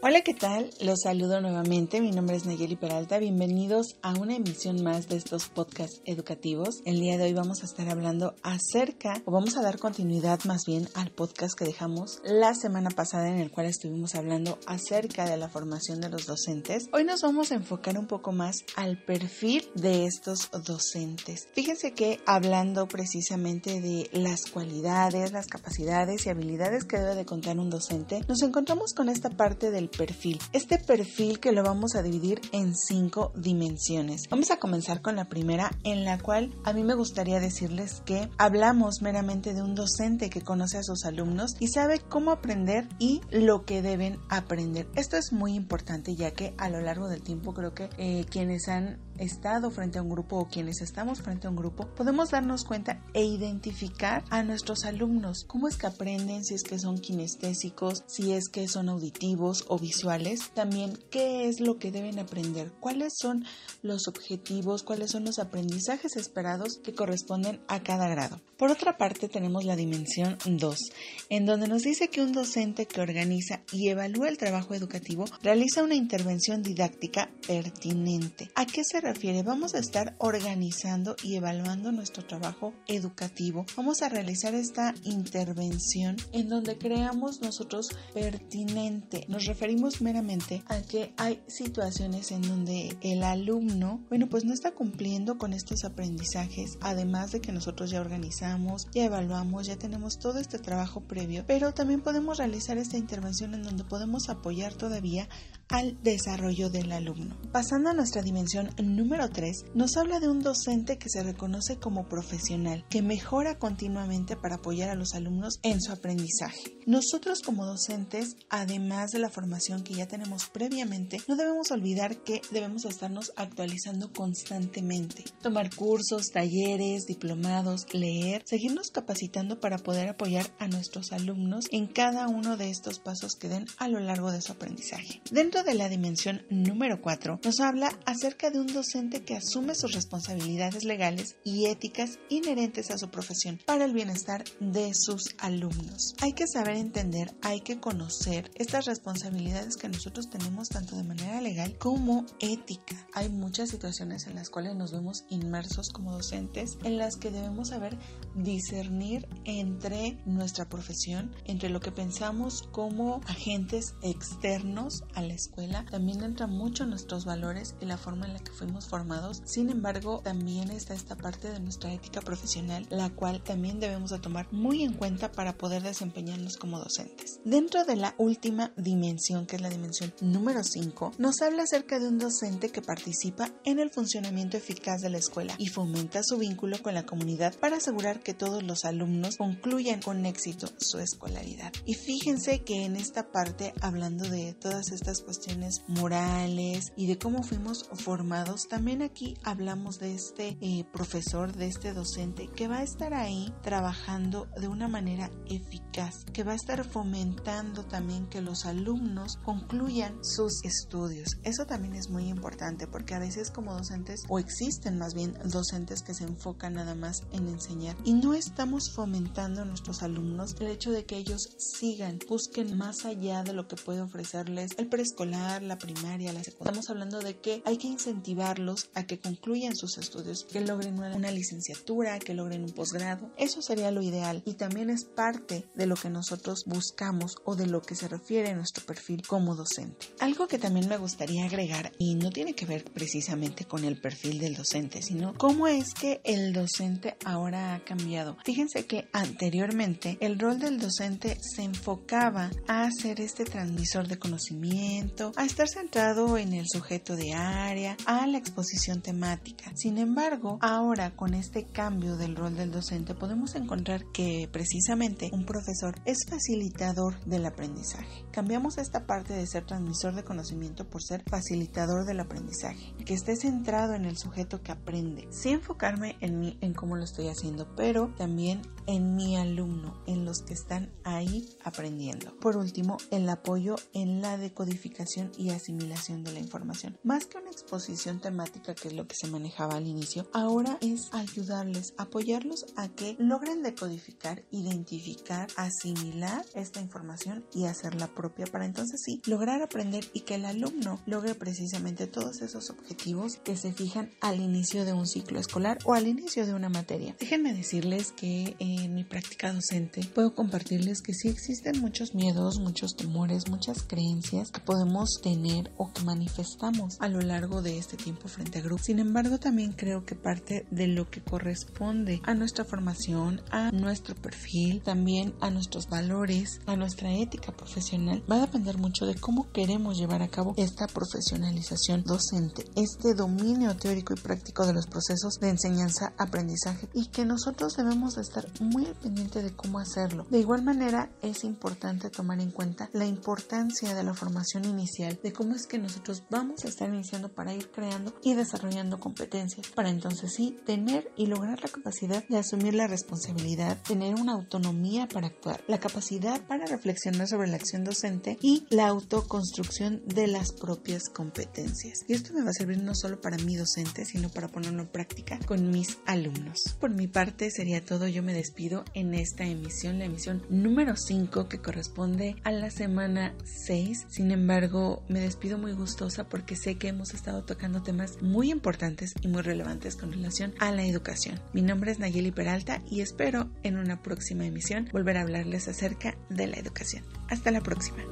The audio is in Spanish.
Hola, ¿qué tal? Los saludo nuevamente. Mi nombre es Nayeli Peralta. Bienvenidos a una emisión más de estos podcasts educativos. El día de hoy vamos a estar hablando acerca, o vamos a dar continuidad más bien al podcast que dejamos la semana pasada en el cual estuvimos hablando acerca de la formación de los docentes. Hoy nos vamos a enfocar un poco más al perfil de estos docentes. Fíjense que hablando precisamente de las cualidades, las capacidades y habilidades que debe de contar un docente, nos encontramos con esta parte del perfil. Este perfil que lo vamos a dividir en cinco dimensiones. Vamos a comenzar con la primera en la cual a mí me gustaría decirles que hablamos meramente de un docente que conoce a sus alumnos y sabe cómo aprender y lo que deben aprender. Esto es muy importante ya que a lo largo del tiempo creo que eh, quienes han estado frente a un grupo o quienes estamos frente a un grupo, podemos darnos cuenta e identificar a nuestros alumnos, cómo es que aprenden, si es que son kinestésicos, si es que son auditivos o visuales, también qué es lo que deben aprender, cuáles son los objetivos, cuáles son los aprendizajes esperados que corresponden a cada grado. Por otra parte, tenemos la dimensión 2, en donde nos dice que un docente que organiza y evalúa el trabajo educativo realiza una intervención didáctica pertinente. ¿A qué se Vamos a estar organizando y evaluando nuestro trabajo educativo. Vamos a realizar esta intervención en donde creamos nosotros pertinente. Nos referimos meramente a que hay situaciones en donde el alumno, bueno, pues no está cumpliendo con estos aprendizajes, además de que nosotros ya organizamos, ya evaluamos, ya tenemos todo este trabajo previo, pero también podemos realizar esta intervención en donde podemos apoyar todavía al desarrollo del alumno. Pasando a nuestra dimensión número 3, nos habla de un docente que se reconoce como profesional, que mejora continuamente para apoyar a los alumnos en su aprendizaje. Nosotros como docentes, además de la formación que ya tenemos previamente, no debemos olvidar que debemos estarnos actualizando constantemente. Tomar cursos, talleres, diplomados, leer, seguirnos capacitando para poder apoyar a nuestros alumnos en cada uno de estos pasos que den a lo largo de su aprendizaje. Dentro de la dimensión número 4 nos habla acerca de un docente que asume sus responsabilidades legales y éticas inherentes a su profesión para el bienestar de sus alumnos. Hay que saber entender, hay que conocer estas responsabilidades que nosotros tenemos tanto de manera legal como ética. Hay muchas situaciones en las cuales nos vemos inmersos como docentes en las que debemos saber discernir entre nuestra profesión, entre lo que pensamos como agentes externos a la escuela, también entra mucho nuestros valores y la forma en la que fuimos formados. Sin embargo, también está esta parte de nuestra ética profesional, la cual también debemos de tomar muy en cuenta para poder desempeñarnos como docentes. Dentro de la última dimensión, que es la dimensión número 5, nos habla acerca de un docente que participa en el funcionamiento eficaz de la escuela y fomenta su vínculo con la comunidad para asegurar que todos los alumnos concluyan con éxito su escolaridad. Y fíjense que en esta parte, hablando de todas estas cuestiones, morales y de cómo fuimos formados, también aquí hablamos de este eh, profesor, de este docente que va a estar ahí trabajando de una manera eficaz, que va a estar fomentando también que los alumnos concluyan sus estudios. Eso también es muy importante porque a veces como docentes o existen más bien docentes que se enfocan nada más en enseñar y no estamos fomentando a nuestros alumnos el hecho de que ellos sigan, busquen más allá de lo que puede ofrecerles el preescolar la primaria, la secundaria. Estamos hablando de que hay que incentivarlos a que concluyan sus estudios, que logren una, licenciatura, que logren un posgrado. Eso sería lo ideal y también es parte de lo que nosotros buscamos o de lo que se refiere a nuestro perfil como docente. Algo que también me gustaría agregar y no tiene que ver precisamente con el perfil del docente, sino cómo es que el docente ahora ha cambiado. Fíjense que anteriormente el rol del docente se enfocaba a ser este transmisor de conocimiento, a estar centrado en el sujeto de área, a la exposición temática. Sin embargo, ahora con este cambio del rol del docente podemos encontrar que precisamente un profesor es facilitador del aprendizaje. Cambiamos esta parte de ser transmisor de conocimiento por ser facilitador del aprendizaje, que esté centrado en el sujeto que aprende, sin enfocarme en mí, en cómo lo estoy haciendo, pero también en mi alumno, en los que están ahí aprendiendo. Por último, el apoyo en la decodificación y asimilación de la información. Más que una exposición temática, que es lo que se manejaba al inicio, ahora es ayudarles, apoyarlos a que logren decodificar, identificar, asimilar esta información y hacerla propia para entonces sí lograr aprender y que el alumno logre precisamente todos esos objetivos que se fijan al inicio de un ciclo escolar o al inicio de una materia. Déjenme decirles que en mi práctica docente puedo compartirles que sí existen muchos miedos, muchos temores, muchas creencias que podemos tener o que manifestamos a lo largo de este tiempo frente a grupo. Sin embargo, también creo que parte de lo que corresponde a nuestra formación, a nuestro perfil, también a nuestros valores, a nuestra ética profesional, va a depender mucho de cómo queremos llevar a cabo esta profesionalización docente, este dominio teórico y práctico de los procesos de enseñanza, aprendizaje y que nosotros debemos de estar muy al pendiente de cómo hacerlo. De igual manera, es importante tomar en cuenta la importancia de la formación inicial, de cómo es que nosotros vamos a estar iniciando para ir creando y desarrollando competencias, para entonces sí tener y lograr la capacidad de asumir la responsabilidad, tener una autonomía para actuar, la capacidad para reflexionar sobre la acción docente y la autoconstrucción de las propias competencias. Y esto me va a servir no solo para mi docente, sino para ponerlo en práctica con mis alumnos. Por mi parte sería todo, yo me despido en esta emisión, la emisión número 5 que corresponde a la semana 6. Sin me despido muy gustosa porque sé que hemos estado tocando temas muy importantes y muy relevantes con relación a la educación. Mi nombre es Nayeli Peralta y espero en una próxima emisión volver a hablarles acerca de la educación. Hasta la próxima.